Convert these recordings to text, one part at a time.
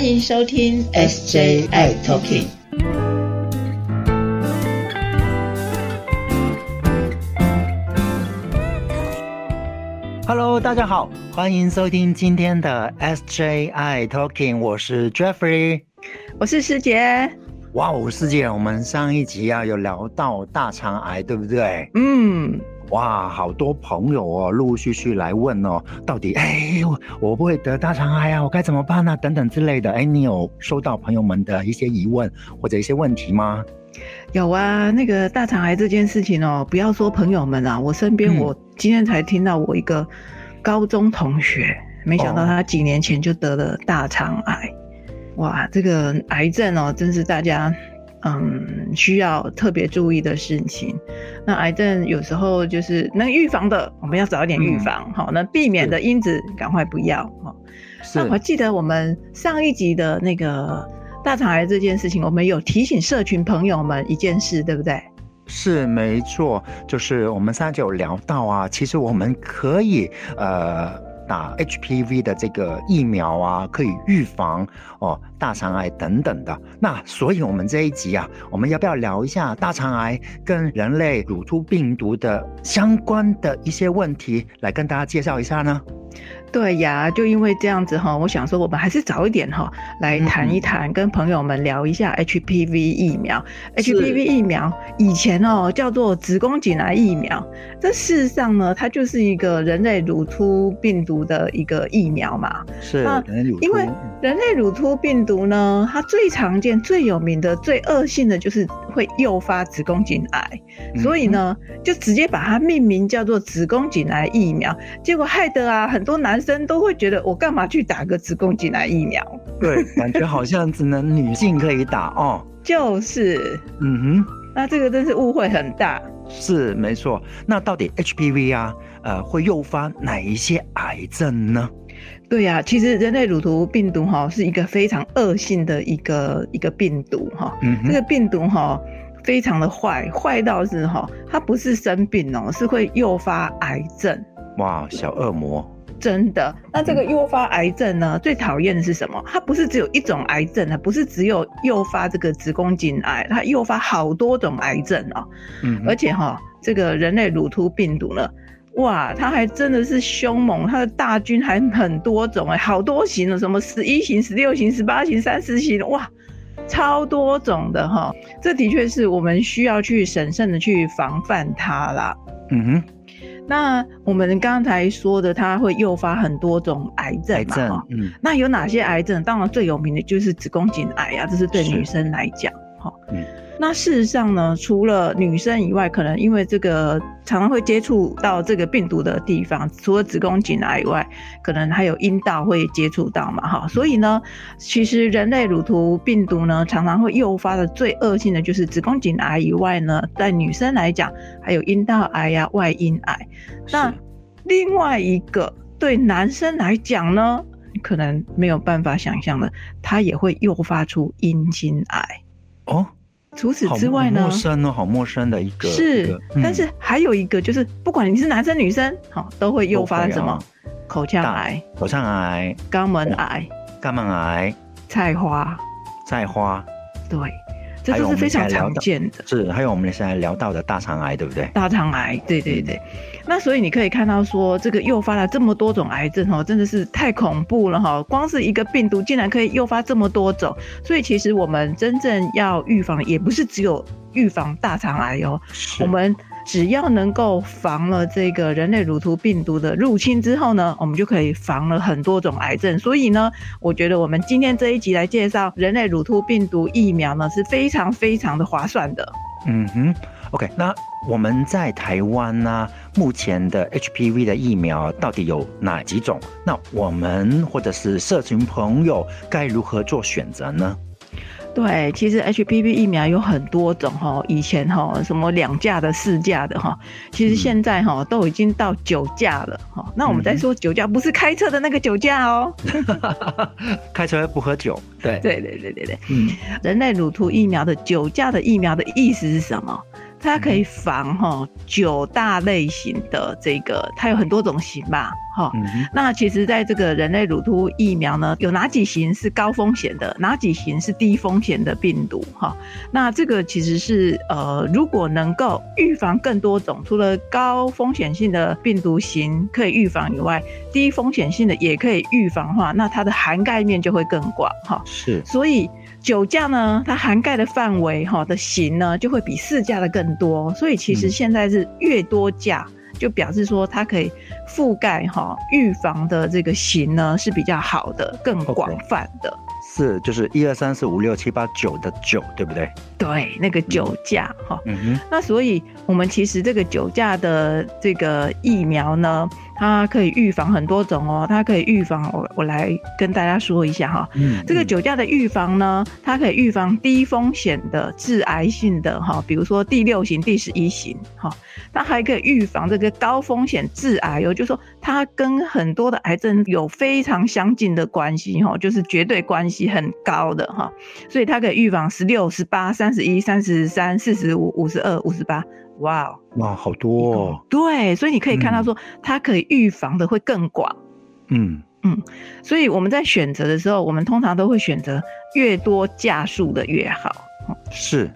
欢迎收听 SJI Talking。Hello，大家好，欢迎收听今天的 SJI Talking，我是 Jeffrey，我是师姐。哇哦，师姐，我们上一集啊有聊到大肠癌，对不对？嗯，哇，好多朋友哦，陆陆续续来问哦，到底哎，我我不会得大肠癌啊，我该怎么办呢？等等之类的。哎，你有收到朋友们的一些疑问或者一些问题吗？有啊，那个大肠癌这件事情哦，不要说朋友们啊，我身边我今天才听到我一个高中同学，没想到他几年前就得了大肠癌。哇，这个癌症哦，真是大家嗯需要特别注意的事情。那癌症有时候就是能预防的，我们要早一点预防，好，那避免的因子赶快不要哈。那我记得我们上一集的那个。大肠癌这件事情，我们有提醒社群朋友们一件事，对不对？是没错，就是我们上次有聊到啊，其实我们可以呃打 HPV 的这个疫苗啊，可以预防哦大肠癌等等的。那所以我们这一集啊，我们要不要聊一下大肠癌跟人类乳突病毒的相关的一些问题，来跟大家介绍一下呢？对呀，就因为这样子哈，我想说我们还是早一点哈来谈一谈，跟朋友们聊一下 HPV 疫苗。HPV 疫苗以前哦叫做子宫颈癌疫苗，这事实上呢，它就是一个人类乳突病毒的一个疫苗嘛。是，因为人类乳突病毒呢，它最常见、最有名的、最恶性的就是会诱发子宫颈癌，所以呢，就直接把它命名叫做子宫颈癌疫苗，结果害得啊很多男。生都会觉得我干嘛去打个子宫颈癌疫苗？对，感觉好像只能女性可以打哦。就是，嗯哼，那这个真是误会很大。是没错。那到底 HPV 啊，呃，会诱发哪一些癌症呢？对呀，其实人类乳头病毒哈是一个非常恶性的一个一个病毒哈。嗯，这个病毒哈非常的坏，坏到是哈，它不是生病哦，是会诱发癌症。哇，小恶魔。真的，那这个诱发癌症呢？最讨厌的是什么？它不是只有一种癌症，它不是只有诱发这个子宫颈癌，它诱发好多种癌症哦。嗯，而且哈，这个人类乳突病毒呢，哇，它还真的是凶猛，它的大军还很多种哎，好多型的，什么十一型、十六型、十八型、三十型，哇，超多种的哈。这的确是我们需要去审慎的去防范它啦。嗯哼。那我们刚才说的，它会诱发很多种癌症嘛？嗯，那有哪些癌症？当然最有名的就是子宫颈癌啊，这是对女生来讲，哈。嗯。那事实上呢，除了女生以外，可能因为这个常常会接触到这个病毒的地方，除了子宫颈癌以外，可能还有阴道会接触到嘛，哈。所以呢，其实人类乳头病毒呢，常常会诱发的最恶性的就是子宫颈癌以外呢，在女生来讲，还有阴道癌呀、外阴癌。那另外一个对男生来讲呢，可能没有办法想象的，它也会诱发出阴茎癌哦。除此之外呢？陌生哦，好陌生的一个。是，但是还有一个，就是不管你是男生女生，好，都会诱发什么？口腔癌、口腔癌、肛门癌、肛门癌、菜花、菜花，对。这都是非常常见的，是还有我们现在聊到的大肠癌，对不对？大肠癌，对对对。那所以你可以看到说，这个诱发了这么多种癌症哦，真的是太恐怖了哈！光是一个病毒竟然可以诱发这么多种，所以其实我们真正要预防，也不是只有预防大肠癌哦，我们。只要能够防了这个人类乳突病毒的入侵之后呢，我们就可以防了很多种癌症。所以呢，我觉得我们今天这一集来介绍人类乳突病毒疫苗呢，是非常非常的划算的。嗯哼，OK，那我们在台湾呢，目前的 HPV 的疫苗到底有哪几种？那我们或者是社群朋友该如何做选择呢？对，其实 HPV 疫苗有很多种哈，以前哈什么两价的、四价的哈，其实现在哈都已经到九价了哈。那我们再说酒驾，不是开车的那个酒驾哦，开车不喝酒。对对对对对对，嗯，人类乳突疫苗的酒驾的疫苗的意思是什么？它可以防哈九大类型的这个，它有很多种型吧，哈。那其实，在这个人类乳突疫苗呢，有哪几型是高风险的，哪几型是低风险的病毒？哈，那这个其实是呃，如果能够预防更多种，除了高风险性的病毒型可以预防以外，低风险性的也可以预防的话，那它的涵盖面就会更广，哈。是，所以。酒驾呢，它涵盖的范围哈的型呢，就会比四驾的更多，所以其实现在是越多驾，就表示说它可以覆盖哈预防的这个型呢是比较好的，更广泛的。是，就是一二三四五六七八九的九，对不对？对，那个酒驾哈。嗯哼。那所以我们其实这个酒驾的这个疫苗呢。它可以预防很多种哦，它可以预防我我来跟大家说一下哈，嗯，这个酒驾的预防呢，它可以预防低风险的致癌性的哈，比如说第六型、第十一型哈，它还可以预防这个高风险致癌哦，就说它跟很多的癌症有非常相近的关系哈，就是绝对关系很高的哈，所以它可以预防十六、十八、三十一、三十三、四十五、五十二、五十八。哇哇，好多哦！对，所以你可以看到说，它可以预防的会更广。嗯嗯，所以我们在选择的时候，我们通常都会选择越多价数的越好。是，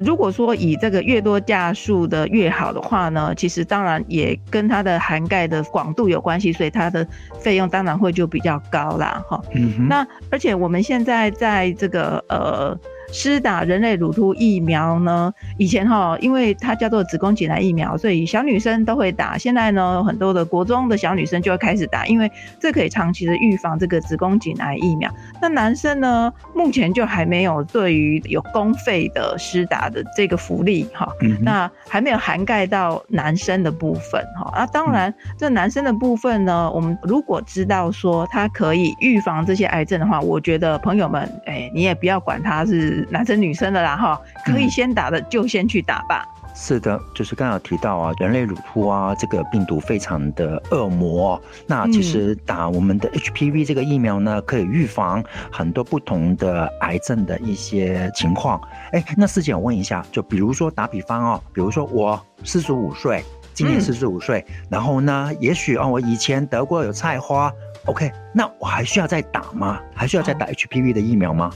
如果说以这个越多价数的越好的话呢，其实当然也跟它的涵盖的广度有关系，所以它的费用当然会就比较高啦。哈，嗯，那而且我们现在在这个呃。施打人类乳突疫苗呢？以前哈，因为它叫做子宫颈癌疫苗，所以小女生都会打。现在呢，很多的国中的小女生就会开始打，因为这可以长期的预防这个子宫颈癌疫苗。那男生呢，目前就还没有对于有公费的施打的这个福利哈，那还没有涵盖到男生的部分哈。那，当然这男生的部分呢，我们如果知道说它可以预防这些癌症的话，我觉得朋友们，哎，你也不要管它是。男生女生的啦哈，可以先打的就先去打吧。是的，就是刚刚提到啊，人类乳突啊，这个病毒非常的恶魔。那其实打我们的 HPV 这个疫苗呢，可以预防很多不同的癌症的一些情况。哎，那师姐我问一下，就比如说打比方哦，比如说我四十五岁，今年四十五岁，然后呢，也许哦，我以前得过有菜花，OK，那我还需要再打吗？还需要再打 HPV 的疫苗吗？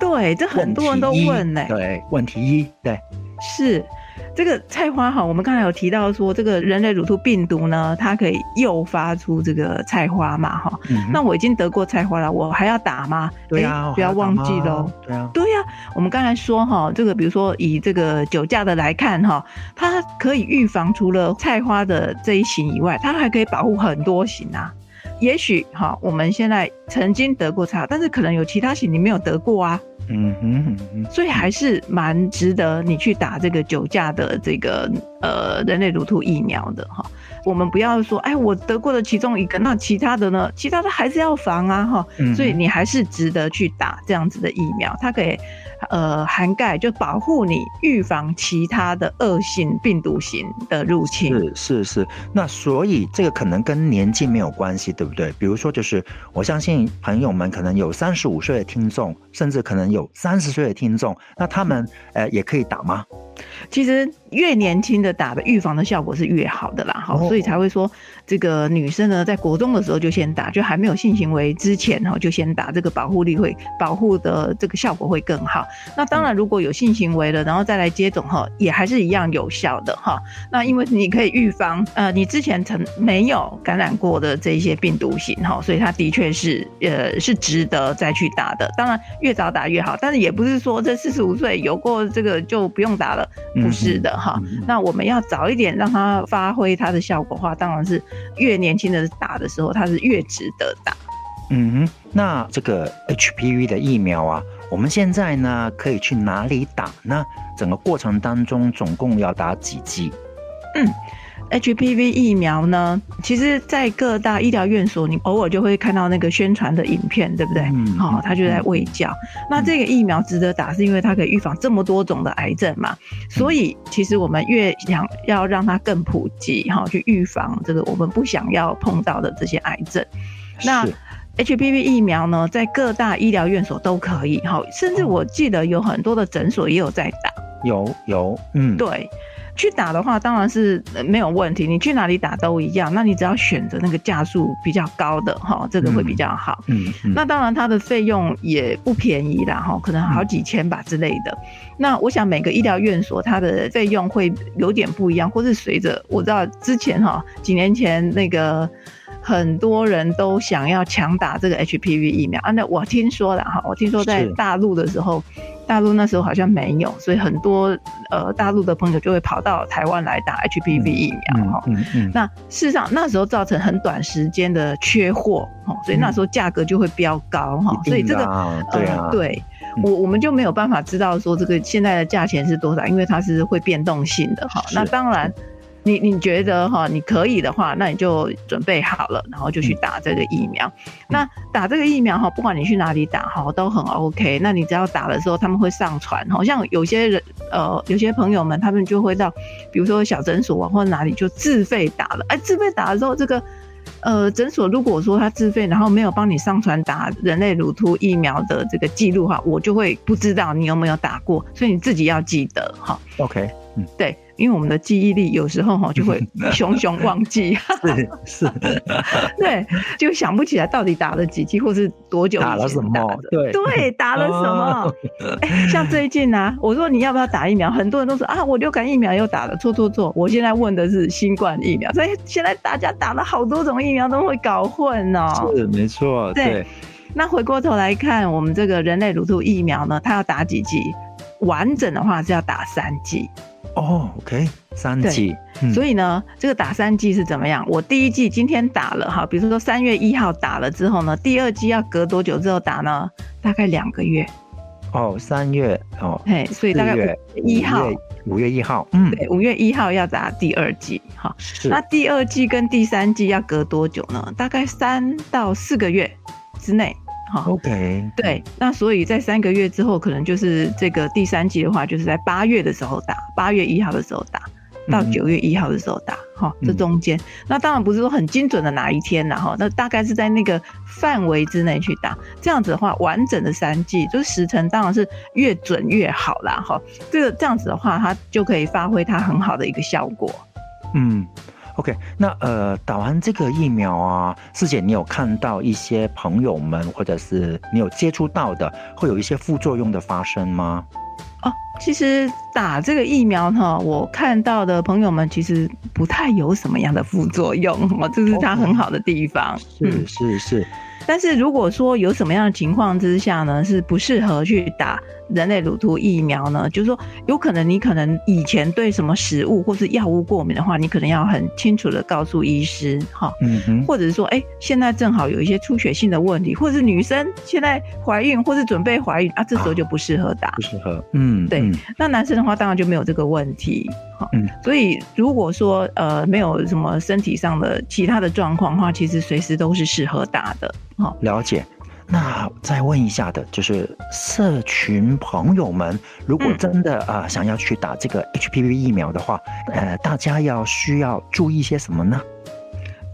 对，这很多人都问呢。对，问题一，对，是这个菜花哈。我们刚才有提到说，这个人类乳突病毒呢，它可以诱发出这个菜花嘛，哈。那我已经得过菜花了，我还要打吗？对呀，不要忘记喽。对啊，对呀。我们刚才说哈，这个比如说以这个酒驾的来看哈，它可以预防除了菜花的这一型以外，它还可以保护很多型啊。也许哈，我们现在曾经得过菜，但是可能有其他型你没有得过啊。嗯哼，所以还是蛮值得你去打这个酒驾的这个呃人类乳突疫苗的哈。我们不要说，哎，我得过的其中一个，那其他的呢？其他的还是要防啊哈。所以你还是值得去打这样子的疫苗，它可以。呃，涵盖就保护你，预防其他的恶性病毒型的入侵。是是是，那所以这个可能跟年纪没有关系，对不对？比如说，就是我相信朋友们可能有三十五岁的听众，甚至可能有三十岁的听众，那他们呃也可以打吗？其实越年轻的打的预防的效果是越好的啦，哈，所以才会说这个女生呢，在国中的时候就先打，就还没有性行为之前哈，就先打，这个保护力会保护的这个效果会更好。那当然，如果有性行为了，然后再来接种哈，也还是一样有效的哈。那因为你可以预防，呃，你之前曾没有感染过的这一些病毒型哈，所以它的确是呃是值得再去打的。当然越早打越好，但是也不是说这四十五岁有过这个就不用打了。不是的哈，那我们要早一点让它发挥它的效果话，当然是越年轻的打的时候，它是越值得打。嗯哼，那这个 HPV 的疫苗啊，我们现在呢可以去哪里打呢？整个过程当中总共要打几剂？嗯。HPV 疫苗呢，其实，在各大医疗院所，你偶尔就会看到那个宣传的影片，对不对？嗯。好，他就在喂教。那这个疫苗值得打，是因为它可以预防这么多种的癌症嘛？所以，其实我们越想要让它更普及，哈，去预防这个我们不想要碰到的这些癌症。那 HPV 疫苗呢，在各大医疗院所都可以，哈，甚至我记得有很多的诊所也有在打。有有，嗯，对。去打的话，当然是没有问题，你去哪里打都一样。那你只要选择那个价数比较高的哈，这个会比较好。嗯，那当然它的费用也不便宜啦哈，可能好几千吧之类的。那我想每个医疗院所它的费用会有点不一样，或是随着我知道之前哈几年前那个。很多人都想要强打这个 HPV 疫苗啊！那我听说了哈，我听说在大陆的时候，大陆那时候好像没有，所以很多呃大陆的朋友就会跑到台湾来打 HPV 疫苗哈。嗯嗯。那事实上那时候造成很短时间的缺货哈，所以那时候价格就会飙高哈。所以这个呃对我我们就没有办法知道说这个现在的价钱是多少，因为它是会变动性的哈。那当然。你你觉得哈，你可以的话，那你就准备好了，然后就去打这个疫苗。那打这个疫苗哈，不管你去哪里打哈，都很 OK。那你只要打的时候，他们会上传，好像有些人呃，有些朋友们他们就会到，比如说小诊所啊或者哪里就自费打了。哎，自费打的时候，这个呃诊所如果说他自费，然后没有帮你上传打人类乳突疫苗的这个记录哈，我就会不知道你有没有打过，所以你自己要记得哈。OK，嗯，对。因为我们的记忆力有时候哈 就会熊熊忘记，是是，对，就想不起来到底打了几剂或是多久打了什么，对对，打了什么？哎，像最近啊，我说你要不要打疫苗，很多人都说啊，我流感疫苗又打了，错错错，我现在问的是新冠疫苗，所以现在大家打了好多种疫苗都会搞混哦。是没错，对。那回过头来看，我们这个人类乳突疫苗呢，它要打几剂？完整的话是要打三剂。哦，OK，三剂，所以呢，这个打三剂是怎么样？我第一剂今天打了哈，比如说三月一号打了之后呢，第二剂要隔多久之后打呢？大概两个月。哦，三月哦，嘿，所以大概一号，五月一号，嗯，对，五月一号要打第二剂，哈，那第二剂跟第三剂要隔多久呢？大概三到四个月之内。OK，对，那所以在三个月之后，可能就是这个第三季的话，就是在八月的时候打，八月一号的时候打，到九月一号的时候打，哈，这中间，那当然不是说很精准的哪一天然后那大概是在那个范围之内去打，这样子的话，完整的三季就是时辰，当然是越准越好啦，哈，这个这样子的话，它就可以发挥它很好的一个效果，嗯。OK，那呃，打完这个疫苗啊，师姐，你有看到一些朋友们，或者是你有接触到的，会有一些副作用的发生吗？哦，其实打这个疫苗哈，我看到的朋友们其实不太有什么样的副作用，哦，这是它很好的地方。是是是。但是如果说有什么样的情况之下呢，是不适合去打人类乳突疫苗呢？就是说，有可能你可能以前对什么食物或是药物过敏的话，你可能要很清楚的告诉医师，哈，嗯或者是说，哎，现在正好有一些出血性的问题，或者是女生现在怀孕或是准备怀孕啊，这时候就不适合打，不适合，嗯，对。那男生的话，当然就没有这个问题，哈，嗯。所以如果说呃没有什么身体上的其他的状况的话，其实随时都是适合打的。了解，那再问一下的，就是社群朋友们，如果真的啊想要去打这个 HPV 疫苗的话，呃，大家要需要注意些什么呢？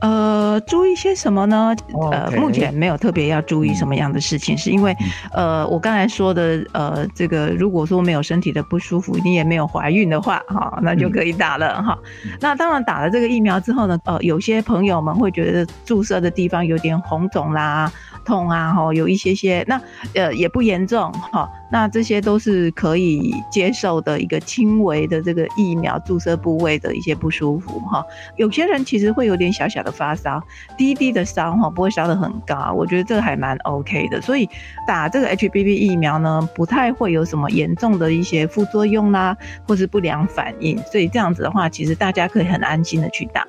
呃，注意些什么呢？呃，目前没有特别要注意什么样的事情，是因为呃，我刚才说的呃，这个如果说没有身体的不舒服，你也没有怀孕的话，哈，那就可以打了哈。那当然打了这个疫苗之后呢，呃，有些朋友们会觉得注射的地方有点红肿啦。痛啊，哈，有一些些，那呃也不严重，哈，那这些都是可以接受的一个轻微的这个疫苗注射部位的一些不舒服，哈，有些人其实会有点小小的发烧，低低的烧，哈，不会烧得很高，我觉得这个还蛮 OK 的，所以打这个 HBV 疫苗呢，不太会有什么严重的一些副作用啦，或是不良反应，所以这样子的话，其实大家可以很安心的去打。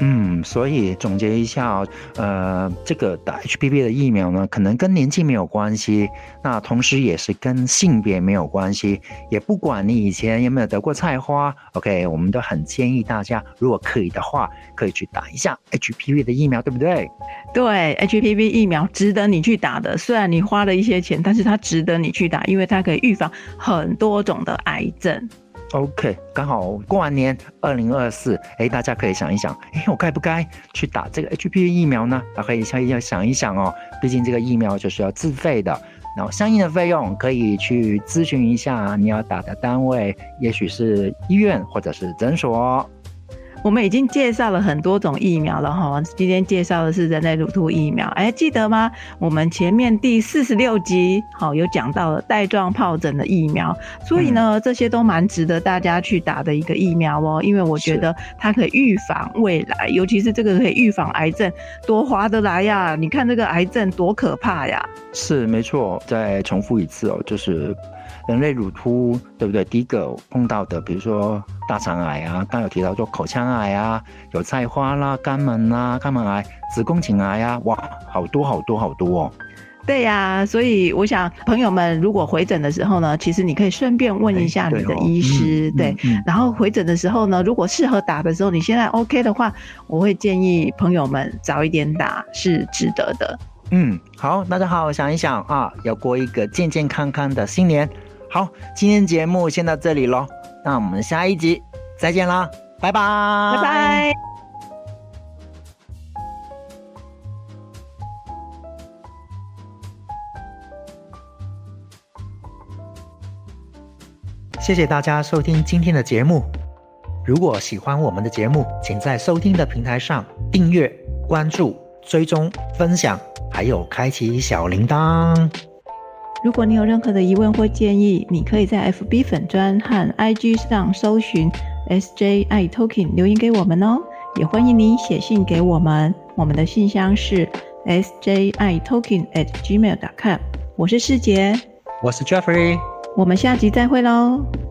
嗯，所以总结一下，呃，这个打 HPV 的疫苗呢，可能跟年纪没有关系，那同时也是跟性别没有关系，也不管你以前有没有得过菜花，OK，我们都很建议大家，如果可以的话，可以去打一下 HPV 的疫苗，对不对？对，HPV 疫苗值得你去打的，虽然你花了一些钱，但是它值得你去打，因为它可以预防很多种的癌症。OK，刚好过完年，二零二四，哎，大家可以想一想，哎，我该不该去打这个 HPV 疫苗呢？大家可以想要想一想哦，毕竟这个疫苗就是要自费的。然后相应的费用可以去咨询一下你要打的单位，也许是医院或者是诊所。我们已经介绍了很多种疫苗了哈，今天介绍的是人类乳突疫苗，哎，记得吗？我们前面第四十六集好有讲到了带状疱疹的疫苗，所以呢，这些都蛮值得大家去打的一个疫苗哦，因为我觉得它可以预防未来，尤其是这个可以预防癌症，多划得来呀！你看这个癌症多可怕呀！是没错，再重复一次哦，就是。人类乳突，对不对？第一个碰到的，比如说大肠癌啊，刚有提到说口腔癌啊，有菜花啦、肛门啦、肛门癌、子宫颈癌啊，哇，好多好多好多哦。对呀，所以我想朋友们如果回诊的时候呢，其实你可以顺便问一下你的医师，对。然后回诊的时候呢，如果适合打的时候，你现在 OK 的话，我会建议朋友们早一点打，是值得的。嗯，好，大家好好想一想啊，要过一个健健康康的新年。好，今天节目先到这里喽，那我们下一集再见啦，拜拜，拜拜。谢谢大家收听今天的节目。如果喜欢我们的节目，请在收听的平台上订阅、关注、追踪、分享，还有开启小铃铛。如果你有任何的疑问或建议，你可以在 FB 粉专和 IG 上搜寻 SJI Talking 留言给我们哦。也欢迎你写信给我们，我们的信箱是 SJI Talking at gmail.com。我是世杰，我是 Jeffrey，我们下集再会喽。